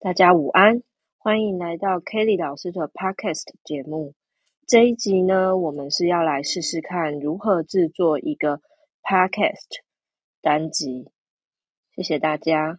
大家午安，欢迎来到 Kelly 老师的 Podcast 节目。这一集呢，我们是要来试试看如何制作一个 Podcast 单集。谢谢大家。